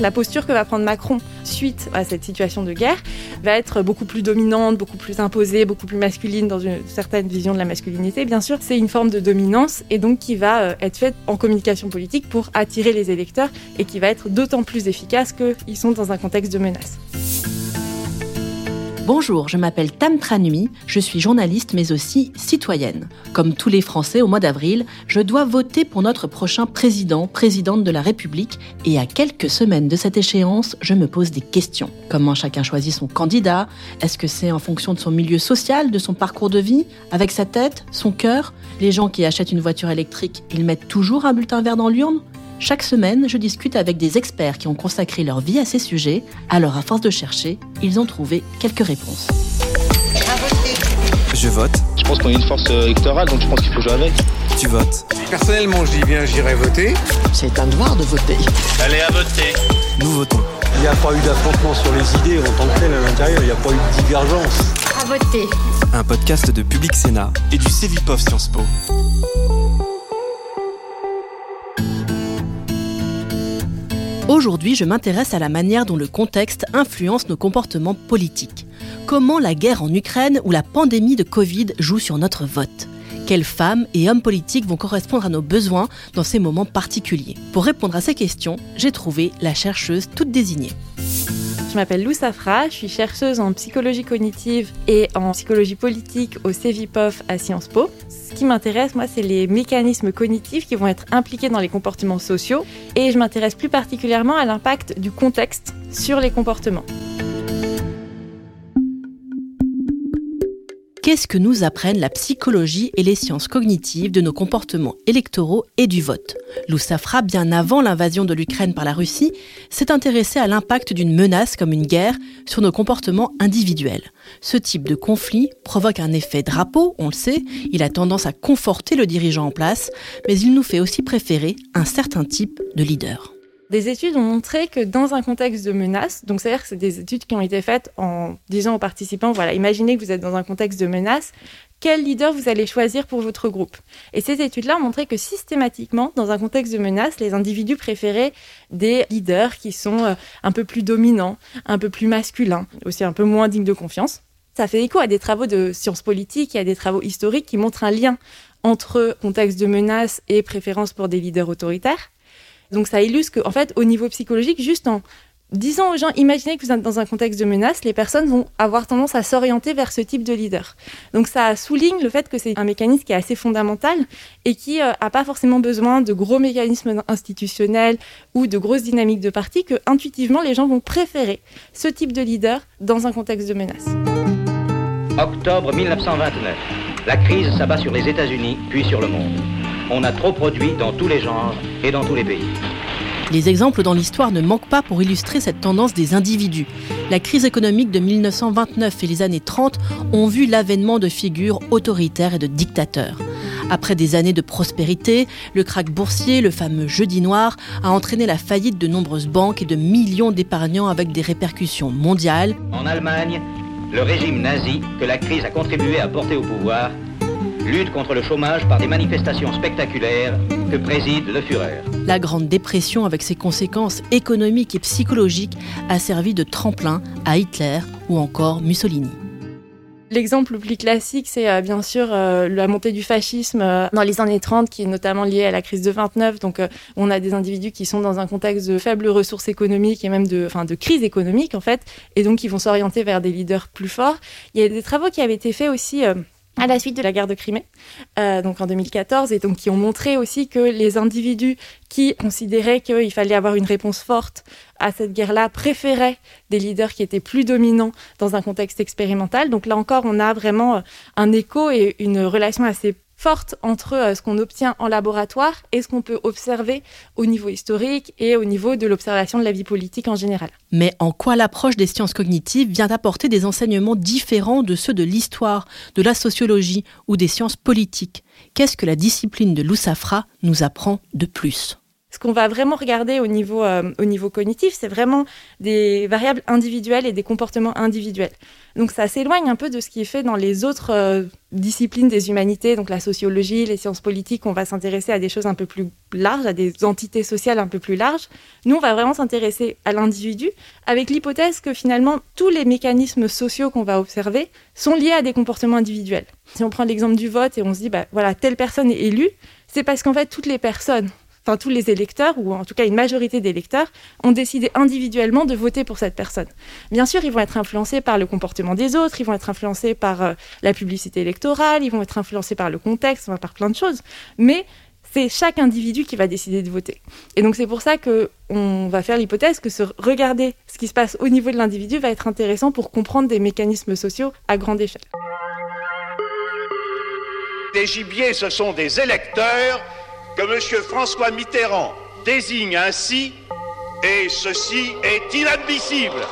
la posture que va prendre Macron suite à cette situation de guerre va être beaucoup plus dominante, beaucoup plus imposée, beaucoup plus masculine dans une certaine vision de la masculinité. Bien sûr, c'est une forme de dominance et donc qui va euh, être faite en communication politique pour attirer les électeurs et qui va être d'autant plus efficace qu'ils sont dans un contexte de menace. Bonjour, je m'appelle Tam Tranui, je suis journaliste mais aussi citoyenne. Comme tous les Français au mois d'avril, je dois voter pour notre prochain président, présidente de la République et à quelques semaines de cette échéance, je me pose des questions. Comment chacun choisit son candidat? Est-ce que c'est en fonction de son milieu social, de son parcours de vie Avec sa tête, son cœur? Les gens qui achètent une voiture électrique, ils mettent toujours un bulletin vert dans l'urne? Chaque semaine, je discute avec des experts qui ont consacré leur vie à ces sujets. Alors, à force de chercher, ils ont trouvé quelques réponses. Je vote. Je pense qu'on est une force électorale, donc je pense qu'il faut jouer avec. Tu votes. Personnellement, je dis bien, j'irai voter. C'est un devoir de voter. Allez à voter. Nous votons. Il n'y a pas eu d'affrontement sur les idées en tant que tel à l'intérieur, il n'y a pas eu de divergence. À voter. Un podcast de Public Sénat et du Cevipof Sciences Po. Aujourd'hui, je m'intéresse à la manière dont le contexte influence nos comportements politiques. Comment la guerre en Ukraine ou la pandémie de Covid jouent sur notre vote? Quelles femmes et hommes politiques vont correspondre à nos besoins dans ces moments particuliers? Pour répondre à ces questions, j'ai trouvé la chercheuse toute désignée. Je m'appelle Lou Safra, je suis chercheuse en psychologie cognitive et en psychologie politique au CEVIPOF à Sciences Po. Ce qui m'intéresse, moi, c'est les mécanismes cognitifs qui vont être impliqués dans les comportements sociaux et je m'intéresse plus particulièrement à l'impact du contexte sur les comportements. Qu'est-ce que nous apprennent la psychologie et les sciences cognitives de nos comportements électoraux et du vote? Lou Safra, bien avant l'invasion de l'Ukraine par la Russie, s'est intéressé à l'impact d'une menace comme une guerre sur nos comportements individuels. Ce type de conflit provoque un effet drapeau, on le sait, il a tendance à conforter le dirigeant en place, mais il nous fait aussi préférer un certain type de leader. Des études ont montré que dans un contexte de menace, donc c'est-à-dire que c'est des études qui ont été faites en disant aux participants, voilà, imaginez que vous êtes dans un contexte de menace, quel leader vous allez choisir pour votre groupe? Et ces études-là ont montré que systématiquement, dans un contexte de menace, les individus préféraient des leaders qui sont euh, un peu plus dominants, un peu plus masculins, aussi un peu moins dignes de confiance. Ça fait écho à des travaux de sciences politiques et à des travaux historiques qui montrent un lien entre contexte de menace et préférence pour des leaders autoritaires. Donc ça illustre qu'en en fait, au niveau psychologique, juste en disant aux gens, imaginez que vous êtes dans un contexte de menace, les personnes vont avoir tendance à s'orienter vers ce type de leader. Donc ça souligne le fait que c'est un mécanisme qui est assez fondamental et qui n'a euh, pas forcément besoin de gros mécanismes institutionnels ou de grosses dynamiques de parti, que intuitivement les gens vont préférer ce type de leader dans un contexte de menace. Octobre 1929. La crise s'abat sur les États-Unis, puis sur le monde on a trop produit dans tous les genres et dans tous les pays. Les exemples dans l'histoire ne manquent pas pour illustrer cette tendance des individus. La crise économique de 1929 et les années 30 ont vu l'avènement de figures autoritaires et de dictateurs. Après des années de prospérité, le krach boursier, le fameux jeudi noir, a entraîné la faillite de nombreuses banques et de millions d'épargnants avec des répercussions mondiales. En Allemagne, le régime nazi que la crise a contribué à porter au pouvoir lutte contre le chômage par des manifestations spectaculaires que préside le Führer. La Grande Dépression, avec ses conséquences économiques et psychologiques, a servi de tremplin à Hitler ou encore Mussolini. L'exemple le plus classique, c'est euh, bien sûr euh, la montée du fascisme euh, dans les années 30, qui est notamment liée à la crise de 29. Donc, on a des individus qui sont dans un contexte de faibles ressources économiques et même de, enfin, de crise économique, en fait, et donc qui vont s'orienter vers des leaders plus forts. Il y a des travaux qui avaient été faits aussi à la suite de la guerre de Crimée, euh, donc en 2014, et donc qui ont montré aussi que les individus qui considéraient qu'il fallait avoir une réponse forte à cette guerre-là préféraient des leaders qui étaient plus dominants dans un contexte expérimental. Donc là encore, on a vraiment euh, un écho et une relation assez forte entre euh, ce qu'on obtient en laboratoire et ce qu'on peut observer au niveau historique et au niveau de l'observation de la vie politique en général. Mais en quoi l'approche des sciences cognitives vient apporter des enseignements différents de ceux de l'histoire, de la sociologie ou des sciences politiques? Qu'est-ce que la discipline de l'Oussafra nous apprend de plus? Ce qu'on va vraiment regarder au niveau, euh, au niveau cognitif, c'est vraiment des variables individuelles et des comportements individuels. Donc ça s'éloigne un peu de ce qui est fait dans les autres euh, disciplines des humanités, donc la sociologie, les sciences politiques, on va s'intéresser à des choses un peu plus larges, à des entités sociales un peu plus larges. Nous, on va vraiment s'intéresser à l'individu, avec l'hypothèse que finalement, tous les mécanismes sociaux qu'on va observer sont liés à des comportements individuels. Si on prend l'exemple du vote et on se dit, bah, voilà, telle personne est élue, c'est parce qu'en fait, toutes les personnes enfin tous les électeurs, ou en tout cas une majorité d'électeurs, ont décidé individuellement de voter pour cette personne. Bien sûr, ils vont être influencés par le comportement des autres, ils vont être influencés par euh, la publicité électorale, ils vont être influencés par le contexte, par plein de choses, mais c'est chaque individu qui va décider de voter. Et donc c'est pour ça que on va faire l'hypothèse que se regarder ce qui se passe au niveau de l'individu va être intéressant pour comprendre des mécanismes sociaux à grande échelle. Les gibiers, ce sont des électeurs que M. François Mitterrand désigne ainsi, et ceci est inadmissible.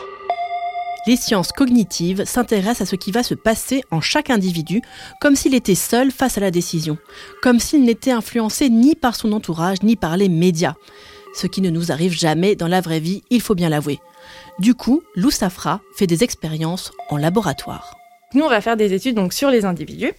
Les sciences cognitives s'intéressent à ce qui va se passer en chaque individu, comme s'il était seul face à la décision, comme s'il n'était influencé ni par son entourage ni par les médias. Ce qui ne nous arrive jamais dans la vraie vie, il faut bien l'avouer. Du coup, Lou Safra fait des expériences en laboratoire. Nous, on va faire des études donc sur les individus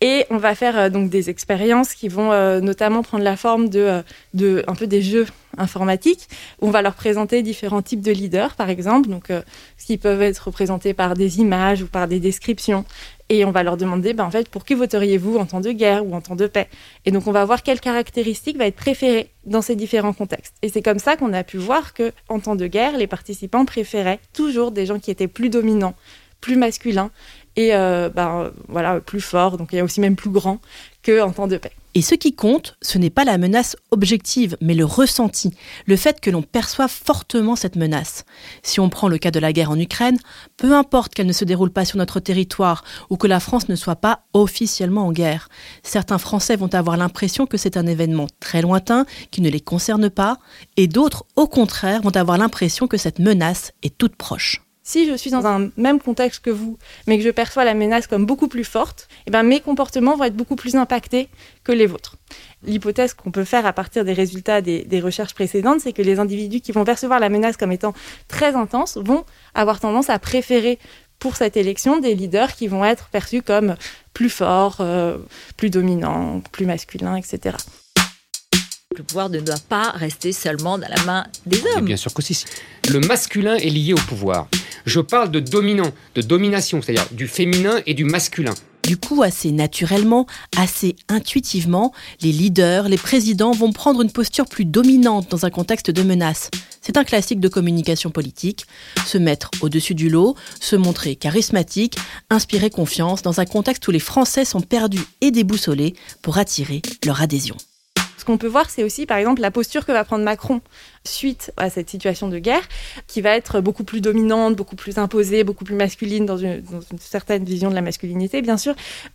et on va faire euh, donc des expériences qui vont euh, notamment prendre la forme de, euh, de un peu des jeux informatiques où on va leur présenter différents types de leaders, par exemple, donc ce qui peuvent être représentés par des images ou par des descriptions. Et on va leur demander, ben, en fait, pour qui voteriez-vous en temps de guerre ou en temps de paix? Et donc, on va voir quelles caractéristiques va être préférée dans ces différents contextes. Et c'est comme ça qu'on a pu voir que, en temps de guerre, les participants préféraient toujours des gens qui étaient plus dominants, plus masculins et euh, ben, voilà, plus fort, donc il y a aussi même plus grand qu'en temps de paix. Et ce qui compte, ce n'est pas la menace objective, mais le ressenti, le fait que l'on perçoive fortement cette menace. Si on prend le cas de la guerre en Ukraine, peu importe qu'elle ne se déroule pas sur notre territoire ou que la France ne soit pas officiellement en guerre, certains Français vont avoir l'impression que c'est un événement très lointain, qui ne les concerne pas, et d'autres, au contraire, vont avoir l'impression que cette menace est toute proche si je suis dans un même contexte que vous, mais que je perçois la menace comme beaucoup plus forte, eh ben mes comportements vont être beaucoup plus impactés que les vôtres. L'hypothèse qu'on peut faire à partir des résultats des, recherches précédentes, c'est que les individus qui vont percevoir la menace comme étant très intense vont avoir tendance à préférer pour cette élection des leaders qui vont être perçus comme plus forts, euh, plus dominants, plus masculins, etc. Le pouvoir ne doit pas rester seulement dans la main des hommes. bien sûr que si. Le masculin est lié au pouvoir. Je parle de dominant, de domination, c'est-à-dire du féminin et du masculin. Du coup, assez naturellement, assez intuitivement, les leaders, les présidents vont prendre une posture plus dominante dans un contexte de menace. C'est un classique de communication politique. Se mettre au-dessus du lot, se montrer charismatique, inspirer confiance dans un contexte où les Français sont perdus et déboussolés pour attirer leur adhésion qu'on peut voir, c'est aussi, par exemple, la posture que va prendre Macron suite à cette situation de guerre, qui va être beaucoup plus dominante, beaucoup plus imposée, beaucoup plus masculine dans une, certaine vision de la masculinité, bien sûr.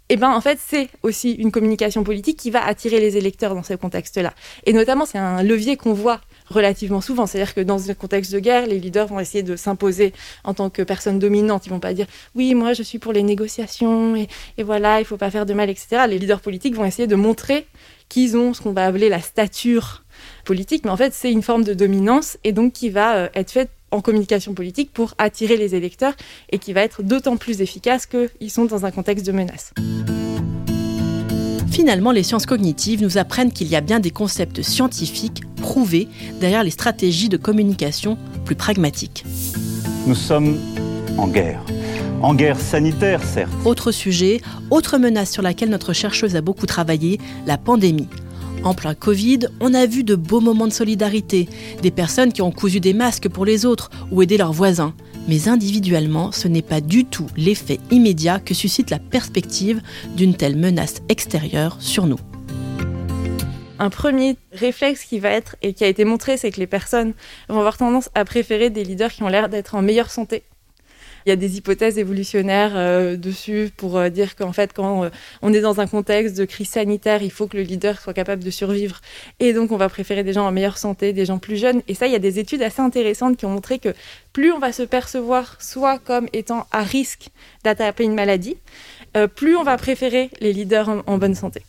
Et eh ben, en fait, c'est aussi une communication politique qui va attirer les électeurs dans ce contexte-là. Et notamment, c'est un levier qu'on voit relativement souvent. C'est-à-dire que dans un contexte de guerre, les leaders vont essayer de s'imposer en tant que personne dominante. Ils vont pas dire oui, moi je suis pour les négociations et, et voilà, il faut pas faire de mal, etc. Les leaders politiques vont essayer de montrer qu'ils ont ce qu'on va appeler la stature politique, mais en fait c'est une forme de dominance et donc qui va euh, être faite en communication politique pour attirer les électeurs et qui va être d'autant plus efficace qu'ils sont dans un contexte de menace. Finalement, les sciences cognitives nous apprennent qu'il y a bien des concepts scientifiques prouvés derrière les stratégies de communication plus pragmatiques. Nous sommes en guerre. En guerre sanitaire, certes. Autre sujet, autre menace sur laquelle notre chercheuse a beaucoup travaillé, la pandémie. En plein Covid, on a vu de beaux moments de solidarité, des personnes qui ont cousu des masques pour les autres ou aidé leurs voisins. Mais individuellement, ce n'est pas du tout l'effet immédiat que suscite la perspective d'une telle menace extérieure sur nous. Un premier réflexe qui va être et qui a été montré, c'est que les personnes vont avoir tendance à préférer des leaders qui ont l'air d'être en meilleure santé il y a des hypothèses évolutionnaires euh, dessus pour euh, dire qu'en fait, quand euh, on est dans un contexte de crise sanitaire, il faut que le leader soit capable de survivre. Et donc, on va préférer des gens en meilleure santé, des gens plus jeunes. Et ça, il y a des études assez intéressantes qui ont montré que plus on va se percevoir soit comme étant à risque d'attraper une maladie, plus on va préférer les leaders en bonne santé.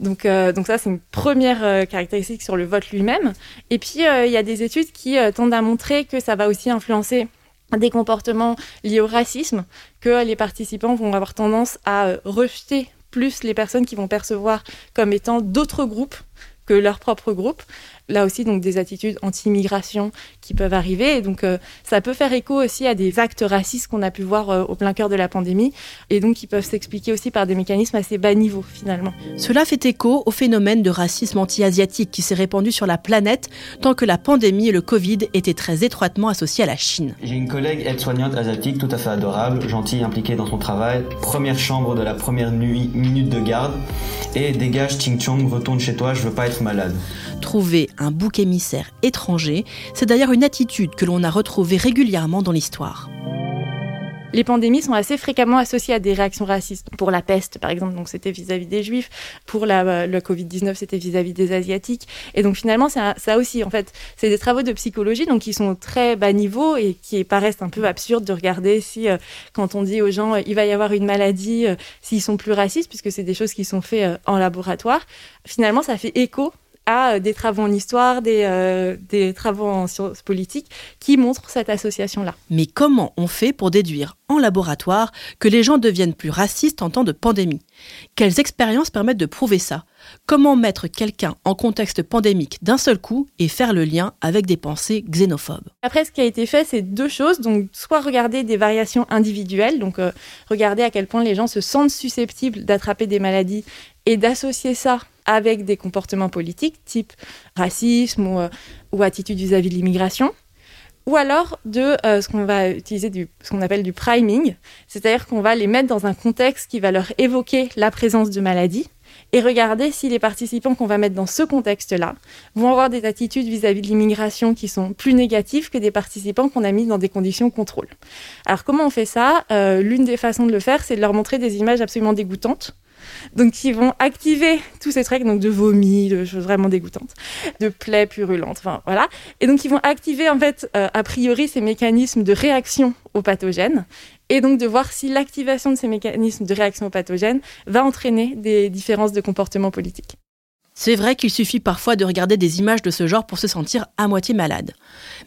Donc, donc ça, c'est une première caractéristique sur le vote lui-même. Et puis, il y a des études qui tendent à montrer que ça va aussi influencer des comportements liés au racisme, que les participants vont avoir tendance à rejeter plus les personnes qui vont percevoir comme étant d'autres groupes que leur propre groupe là aussi donc des attitudes anti-immigration qui peuvent arriver. Et donc euh, ça peut faire écho aussi à des actes racistes qu'on a pu voir euh, au plein cœur de la pandémie et donc qui peuvent s'expliquer aussi par des mécanismes assez bas niveau finalement. Cela fait écho au phénomène de racisme anti-asiatique qui s'est répandu sur la planète tant que la pandémie et le Covid étaient très étroitement associés à la Chine. J'ai une collègue aide-soignante asiatique tout à fait adorable, gentille, impliquée dans son travail, première chambre de la première nuit, minute de garde et dégage Ching Chong, retourne chez toi, je veux pas être malade. Trouver un bouc émissaire étranger, c'est d'ailleurs une attitude que l'on a retrouvée régulièrement dans l'histoire. Les pandémies sont assez fréquemment associées à des réactions racistes. Pour la peste, par exemple, donc c'était vis-à-vis des juifs. Pour la, le Covid-19, c'était vis-à-vis des asiatiques. Et donc finalement, ça, aussi, en fait, c'est des travaux de psychologie donc qui sont très bas niveau et qui paraissent un peu absurdes de regarder si, euh, quand on dit aux gens, euh, il va y avoir une maladie, euh, s'ils sont plus racistes, puisque c'est des choses qui sont faites en laboratoire. Finalement, ça fait écho à euh, des travaux en histoire, des, euh, des travaux en sciences politiques qui montrent cette association-là. Mais comment on fait pour déduire en laboratoire que les gens deviennent plus racistes en temps de pandémie? Quelles expériences permettent de prouver ça? Comment mettre quelqu'un en contexte pandémique d'un seul coup et faire le lien avec des pensées xénophobes? Après, ce qui a été fait, c'est deux choses. Donc, soit regarder des variations individuelles, donc euh, regarder à quel point les gens se sentent susceptibles d'attraper des maladies et d'associer ça avec des comportements politiques type racisme ou, euh, ou attitude vis-à-vis de l'immigration ou alors de euh, ce qu'on va utiliser du, ce qu'on appelle du priming, c'est-à-dire qu'on va les mettre dans un contexte qui va leur évoquer la présence de maladies et regarder si les participants qu'on va mettre dans ce contexte-là vont avoir des attitudes vis-à-vis de l'immigration qui sont plus négatives que des participants qu'on a mis dans des conditions contrôle. Alors comment on fait ça? Euh, L'une des façons de le faire, c'est de leur montrer des images absolument dégoûtantes donc qui vont activer tous ces traits donc de vomi, de choses vraiment dégoûtantes, de plaies purulentes, enfin voilà. Et donc ils vont activer en fait euh, a priori ces mécanismes de réaction aux pathogènes et donc de voir si l'activation de ces mécanismes de réaction aux pathogènes va entraîner des différences de comportement politique. C'est vrai qu'il suffit parfois de regarder des images de ce genre pour se sentir à moitié malade.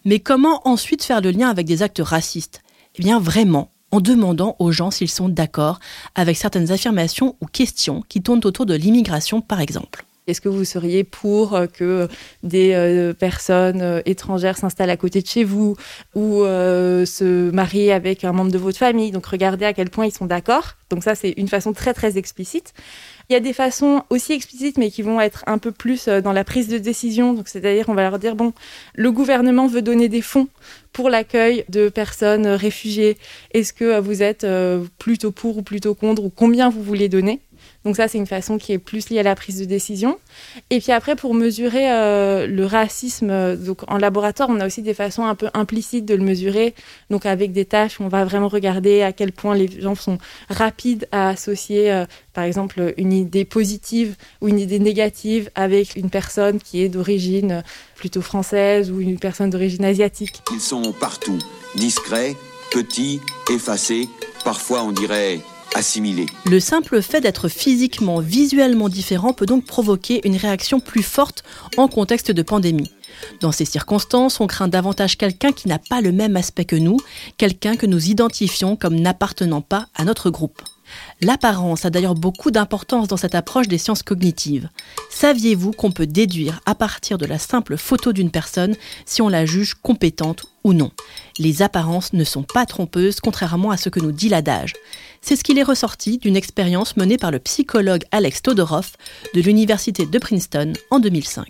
Mais comment ensuite faire le lien avec des actes racistes? Eh bien vraiment, en demandant aux gens s'ils sont d'accord avec certaines affirmations ou questions qui tournent autour de l'immigration, par exemple. Est-ce que vous seriez pour euh, que des euh, personnes euh, étrangères s'installent à côté de chez vous ou se marient avec un membre de votre famille? Donc regardez à quel point ils sont d'accord. Donc ça, c'est une façon très très explicite. Il y a des façons aussi explicites, mais qui vont être un peu plus dans la prise de décision. Donc c'est-à-dire, on va leur dire bon, le gouvernement veut donner des fonds pour l'accueil de personnes réfugiées. Est-ce que vous êtes plutôt pour ou plutôt contre ou combien vous voulez donner? Donc ça, c'est une façon qui est plus liée à la prise de décision. Et puis après, pour mesurer euh, le racisme, euh, donc en laboratoire, on a aussi des façons un peu implicites de le mesurer. Donc avec des tâches on va vraiment regarder à quel point les gens sont rapides à associer, euh, par exemple, une idée positive ou une idée négative avec une personne qui est d'origine plutôt française ou une personne d'origine asiatique. Ils sont partout, discrets, petits, effacés, parfois on dirait le simple fait d'être physiquement, visuellement différent peut donc provoquer une réaction plus forte en contexte de pandémie. Dans ces circonstances, on craint davantage quelqu'un qui n'a pas le même aspect que nous, quelqu'un que nous identifions comme n'appartenant pas à notre groupe. L'apparence a d'ailleurs beaucoup d'importance dans cette approche des sciences cognitives. Saviez-vous qu'on peut déduire à partir de la simple photo d'une personne si on la juge compétente ou non? Les apparences ne sont pas trompeuses contrairement à ce que nous dit l'adage. C'est ce qu'il est ressorti d'une expérience menée par le psychologue Alex Todorov de l'université de Princeton en 2005.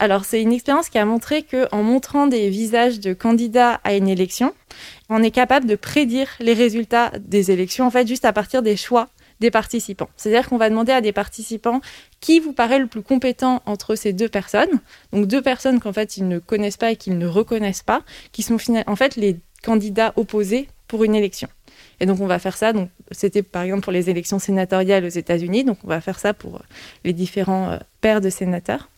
Alors, c'est une expérience qui a montré qu'en montrant des visages de candidats à une élection, on est capable de prédire les résultats des élections, en fait, juste à partir des choix des participants. C'est-à-dire qu'on va demander à des participants qui vous paraît le plus compétent entre ces deux personnes. Donc deux personnes qu'en fait ils ne connaissent pas et qu'ils ne reconnaissent pas, qui sont en fait les candidats opposés pour une élection. Et donc on va faire ça. Donc c'était par exemple pour les élections sénatoriales aux États-Unis. Donc on va faire ça pour les différents euh, pairs de sénateurs.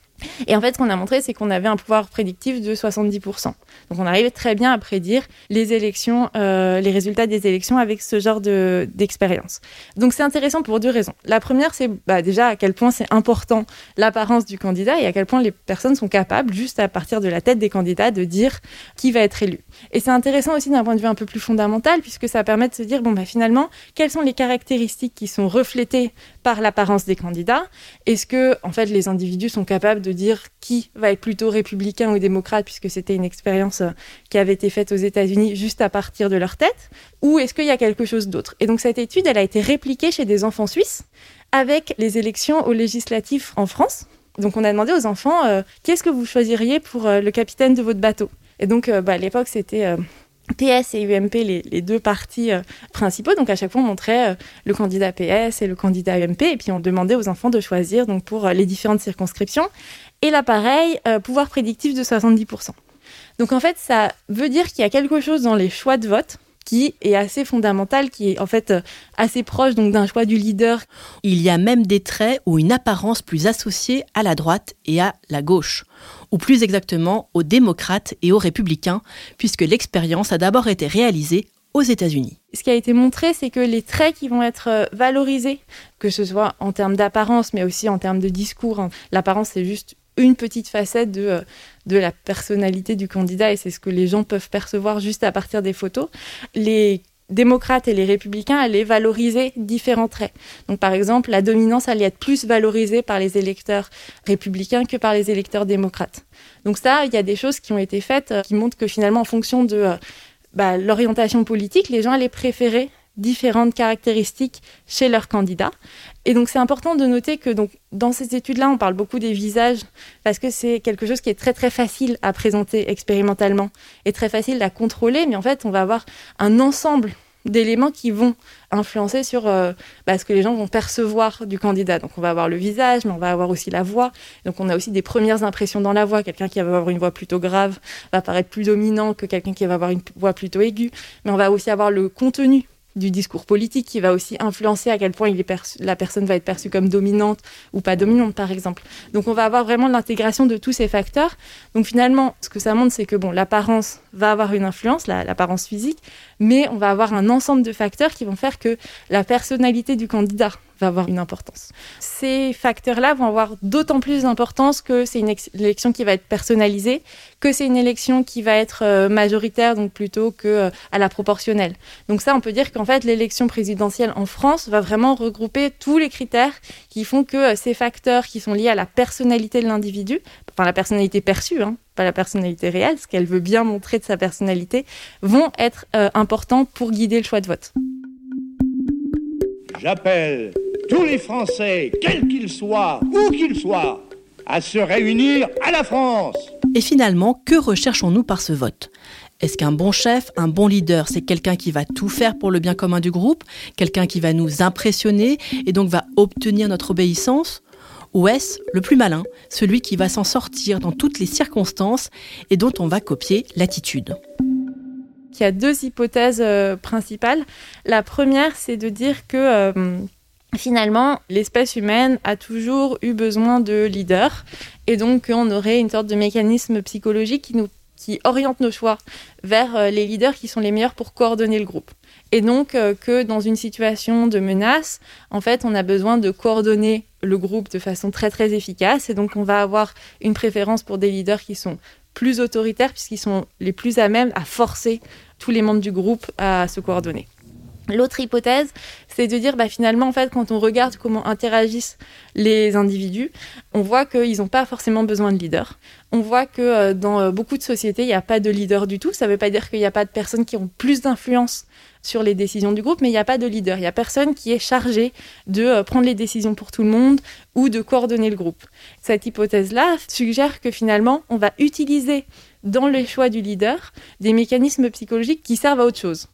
Et en fait, ce qu'on a montré, c'est qu'on avait un pouvoir prédictif de 70%. Donc on arrivait très bien à prédire les élections, euh, les résultats des élections avec ce genre de, d'expérience. Donc c'est intéressant pour deux raisons. La première, c'est bah, déjà à quel point c'est important l'apparence du candidat et à quel point les personnes sont capables, juste à partir de la tête des candidats, de dire qui va être élu. Et c'est intéressant aussi d'un point de vue un peu plus fondamental, puisque ça permet de se dire, bon, bah, finalement, quelles sont les caractéristiques qui sont reflétées par l'apparence des candidats? Est-ce que, en fait, les individus sont capables de dire qui va être plutôt républicain ou démocrate, puisque c'était une expérience euh, qui avait été faite aux États-Unis juste à partir de leur tête Ou est-ce qu'il y a quelque chose d'autre? Et donc cette étude, elle a été répliquée chez des enfants suisses avec les élections aux législatives en France. Donc on a demandé aux enfants, euh, qu'est-ce que vous choisiriez pour euh, le capitaine de votre bateau? Et donc bah, à l'époque, c'était... PS et UMP, les, deux partis principaux. Donc à chaque fois, on montrait le candidat PS et le candidat UMP, et puis on demandait aux enfants de choisir donc pour les différentes circonscriptions. Et là, pareil, pouvoir prédictif de 70%. Donc en fait, ça veut dire qu'il y a quelque chose dans les choix de vote qui est assez fondamental, qui est en fait euh, assez proche donc d'un choix du leader. Il y a même des traits ou une apparence plus associée à la droite et à la gauche, ou plus exactement aux démocrates et aux républicains, puisque l'expérience a d'abord été réalisée aux États-Unis. Ce qui a été montré, c'est que les traits qui vont être euh, valorisés, que ce soit en termes d'apparence, mais aussi en termes de discours, hein, l'apparence c'est juste une petite facette de, euh, de la personnalité du candidat et c'est ce que les gens peuvent percevoir juste à partir des photos. Les démocrates et les républicains allaient valoriser différents traits. Donc par exemple, la dominance allait être plus valorisée par les électeurs républicains que par les électeurs démocrates. Donc ça, il y a des choses qui ont été faites euh, qui montrent que finalement, en fonction de euh, bah, l'orientation politique, les gens allaient préférer différentes caractéristiques chez leurs candidats. Et donc c'est important de noter que donc dans ces études-là, on parle beaucoup des visages parce que c'est quelque chose qui est très très facile à présenter expérimentalement et très facile à contrôler, mais en fait on va avoir un ensemble d'éléments qui vont influencer sur euh, bah, ce que les gens vont percevoir du candidat. Donc on va avoir le visage, mais on va avoir aussi la voix. Donc on a aussi des premières impressions dans la voix. Quelqu'un qui va avoir une voix plutôt grave va paraître plus dominant que quelqu'un qui va avoir une voix plutôt aiguë. Mais on va aussi avoir le contenu du discours politique qui va aussi influencer à quel point la personne va être perçue comme dominante ou pas dominante, par exemple. Donc on va avoir vraiment l'intégration de tous ces facteurs. Donc finalement, ce que ça montre, c'est que bon, l'apparence va avoir une influence, l'apparence physique, mais on va avoir un ensemble de facteurs qui vont faire que la personnalité du candidat va avoir une importance. Ces facteurs-là vont avoir d'autant plus d'importance que c'est une élection qui va être personnalisée, que c'est une élection qui va être euh, majoritaire, donc plutôt que euh, à la proportionnelle. Donc ça, on peut dire qu'en fait, l'élection présidentielle en France va vraiment regrouper tous les critères qui font que euh, ces facteurs qui sont liés à la personnalité de l'individu, enfin la personnalité perçue, hein, pas la personnalité réelle, ce qu'elle veut bien montrer de sa personnalité, vont être importants pour guider le choix de vote. J'appelle tous les Français, quels qu'ils soient, où qu'ils soient, à se réunir à la France. Et finalement, que recherchons-nous par ce vote? Est-ce qu'un bon chef, un bon leader, c'est quelqu'un qui va tout faire pour le bien commun du groupe, quelqu'un qui va nous impressionner et donc va obtenir notre obéissance? Ou est-ce le plus malin, celui qui va s'en sortir dans toutes les circonstances et dont on va copier l'attitude? Il y a deux hypothèses euh, principales. La première, c'est de dire que euh, finalement, l'espèce humaine a toujours eu besoin de leaders et donc on aurait une sorte de mécanisme psychologique qui oriente nos choix vers euh, les leaders qui sont les meilleurs pour coordonner le groupe. Et donc euh, que dans une situation de menace, en fait, on a besoin de coordonner le groupe de façon très très efficace et donc on va avoir une préférence pour des leaders qui sont plus autoritaires puisqu'ils sont les plus à même à forcer tous les membres du groupe à se coordonner. L'autre hypothèse, c'est de dire bah, finalement, en fait, quand on regarde comment interagissent les individus, on voit qu'ils n'ont pas forcément besoin de leader. On voit que euh, dans euh, beaucoup de sociétés, il n'y a pas de leader du tout. Ça ne veut pas dire qu'il n'y a pas de personnes qui ont plus d'influence sur les décisions du groupe, mais il n'y a pas de leader. Il n'y a personne qui est chargé de euh, prendre les décisions pour tout le monde ou de coordonner le groupe. Cette hypothèse-là suggère que finalement, on va utiliser dans le choix du leader des mécanismes psychologiques qui servent à autre chose.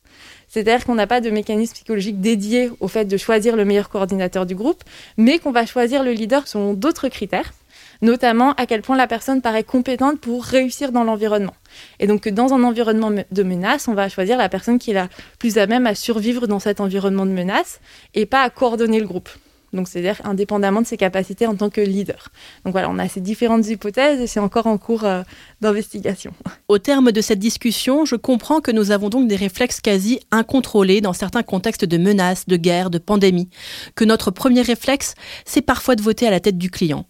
C'est-à-dire qu'on n'a pas de mécanisme psychologique dédié au fait de choisir le meilleur coordinateur du groupe, mais qu'on va choisir le leader selon d'autres critères, notamment à quel point la personne paraît compétente pour réussir dans l'environnement. Et donc dans un environnement de menace, on va choisir la personne qui est la plus à même à survivre dans cet environnement de menace et pas à coordonner le groupe. Donc c'est-à-dire indépendamment de ses capacités en tant que leader. Donc voilà, on a ces différentes hypothèses et c'est encore en cours euh, d'investigation. Au terme de cette discussion, je comprends que nous avons donc des réflexes quasi incontrôlés dans certains contextes de menaces, de guerre, de pandémie, que notre premier réflexe, c'est parfois de voter à la tête du client.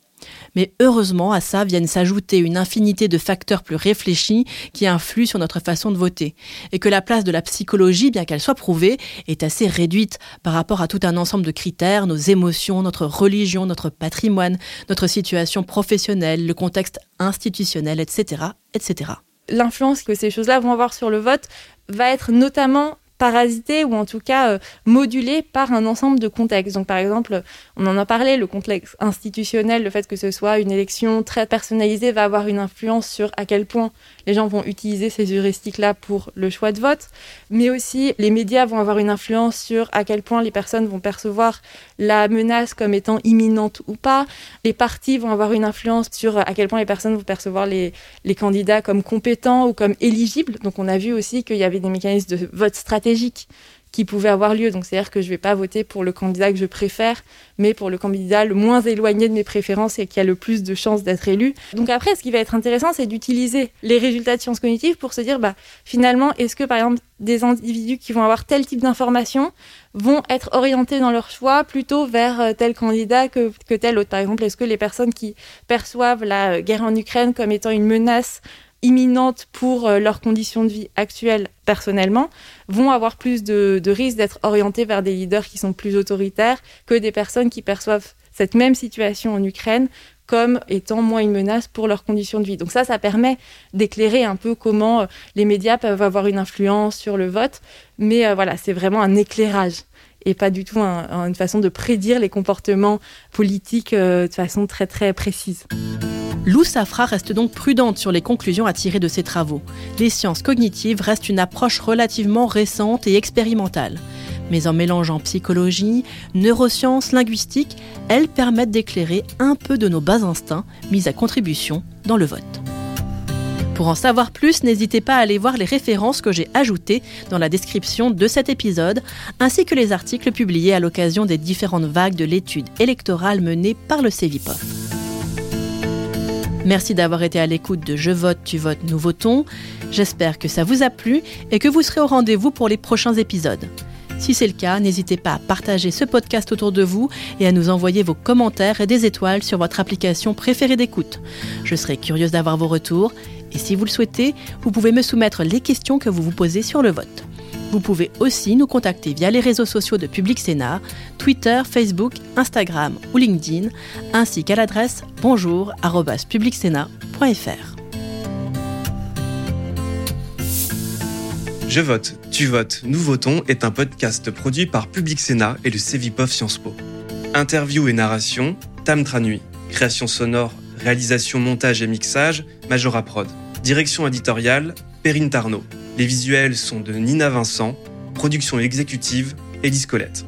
Mais heureusement, à ça viennent s'ajouter une infinité de facteurs plus réfléchis qui influent sur notre façon de voter. Et que la place de la psychologie, bien qu'elle soit prouvée, est assez réduite par rapport à tout un ensemble de critères, nos émotions, notre religion, notre patrimoine, notre situation professionnelle, le contexte institutionnel, etc. etc. L'influence que ces choses-là vont avoir sur le vote va être notamment parasité ou en tout cas euh, modulé par un ensemble de contextes. Donc par exemple, on en a parlé, le contexte institutionnel, le fait que ce soit une élection très personnalisée va avoir une influence sur à quel point les gens vont utiliser ces heuristiques-là pour le choix de vote, mais aussi les médias vont avoir une influence sur à quel point les personnes vont percevoir la menace comme étant imminente ou pas. Les partis vont avoir une influence sur à quel point les personnes vont percevoir les, les candidats comme compétents ou comme éligibles. Donc on a vu aussi qu'il y avait des mécanismes de vote stratégique qui pouvaient avoir lieu. Donc c'est-à-dire que je ne vais pas voter pour le candidat que je préfère, mais pour le candidat le moins éloigné de mes préférences et qui a le plus de chances d'être élu. Donc après, ce qui va être intéressant, c'est d'utiliser les résultats de sciences cognitives pour se dire, bah, finalement, est-ce que par exemple des individus qui vont avoir tel type d'information vont être orientés dans leur choix plutôt vers euh, tel candidat que, que tel autre? Par exemple, est-ce que les personnes qui perçoivent la euh, guerre en Ukraine comme étant une menace imminente pour euh, leurs conditions de vie actuelles personnellement, vont avoir plus de, risques d'être orientés vers des leaders qui sont plus autoritaires que des personnes qui perçoivent cette même situation en Ukraine comme étant moins une menace pour leurs conditions de vie. Donc ça, ça permet d'éclairer un peu comment euh, les médias peuvent avoir une influence sur le vote, mais euh, voilà, c'est vraiment un éclairage et pas du tout un, une façon de prédire les comportements politiques de façon très très précise. Lou Safra reste donc prudente sur les conclusions à tirer de ses travaux. Les sciences cognitives restent une approche relativement récente et expérimentale. Mais en mélangeant psychologie, neurosciences, linguistique, elles permettent d'éclairer un peu de nos bas instincts mis à contribution dans le vote. Pour en savoir plus, n'hésitez pas à aller voir les références que j'ai ajoutées dans la description de cet épisode, ainsi que les articles publiés à l'occasion des différentes vagues de l'étude électorale menée par le CEVIPOF. Merci d'avoir été à l'écoute de Je vote, tu votes, nous votons. J'espère que ça vous a plu et que vous serez au rendez-vous pour les prochains épisodes. Si c'est le cas, n'hésitez pas à partager ce podcast autour de vous et à nous envoyer vos commentaires et des étoiles sur votre application préférée d'écoute. Je serai curieuse d'avoir vos retours et si vous le souhaitez, vous pouvez me soumettre les questions que vous vous posez sur le vote. Vous pouvez aussi nous contacter via les réseaux sociaux de Public Sénat, Twitter, Facebook, Instagram ou LinkedIn, ainsi qu'à l'adresse bonjour@publicsénat.fr. Je vote, tu votes, nous votons est un podcast produit par Public Sénat et le Cevipof Sciences Po. Interview et narration, Tam Tranui. Création sonore, réalisation, montage et mixage, Majora Prod. Direction éditoriale, Perrine Tarnot. Les visuels sont de Nina Vincent, production exécutive, Élise Colette.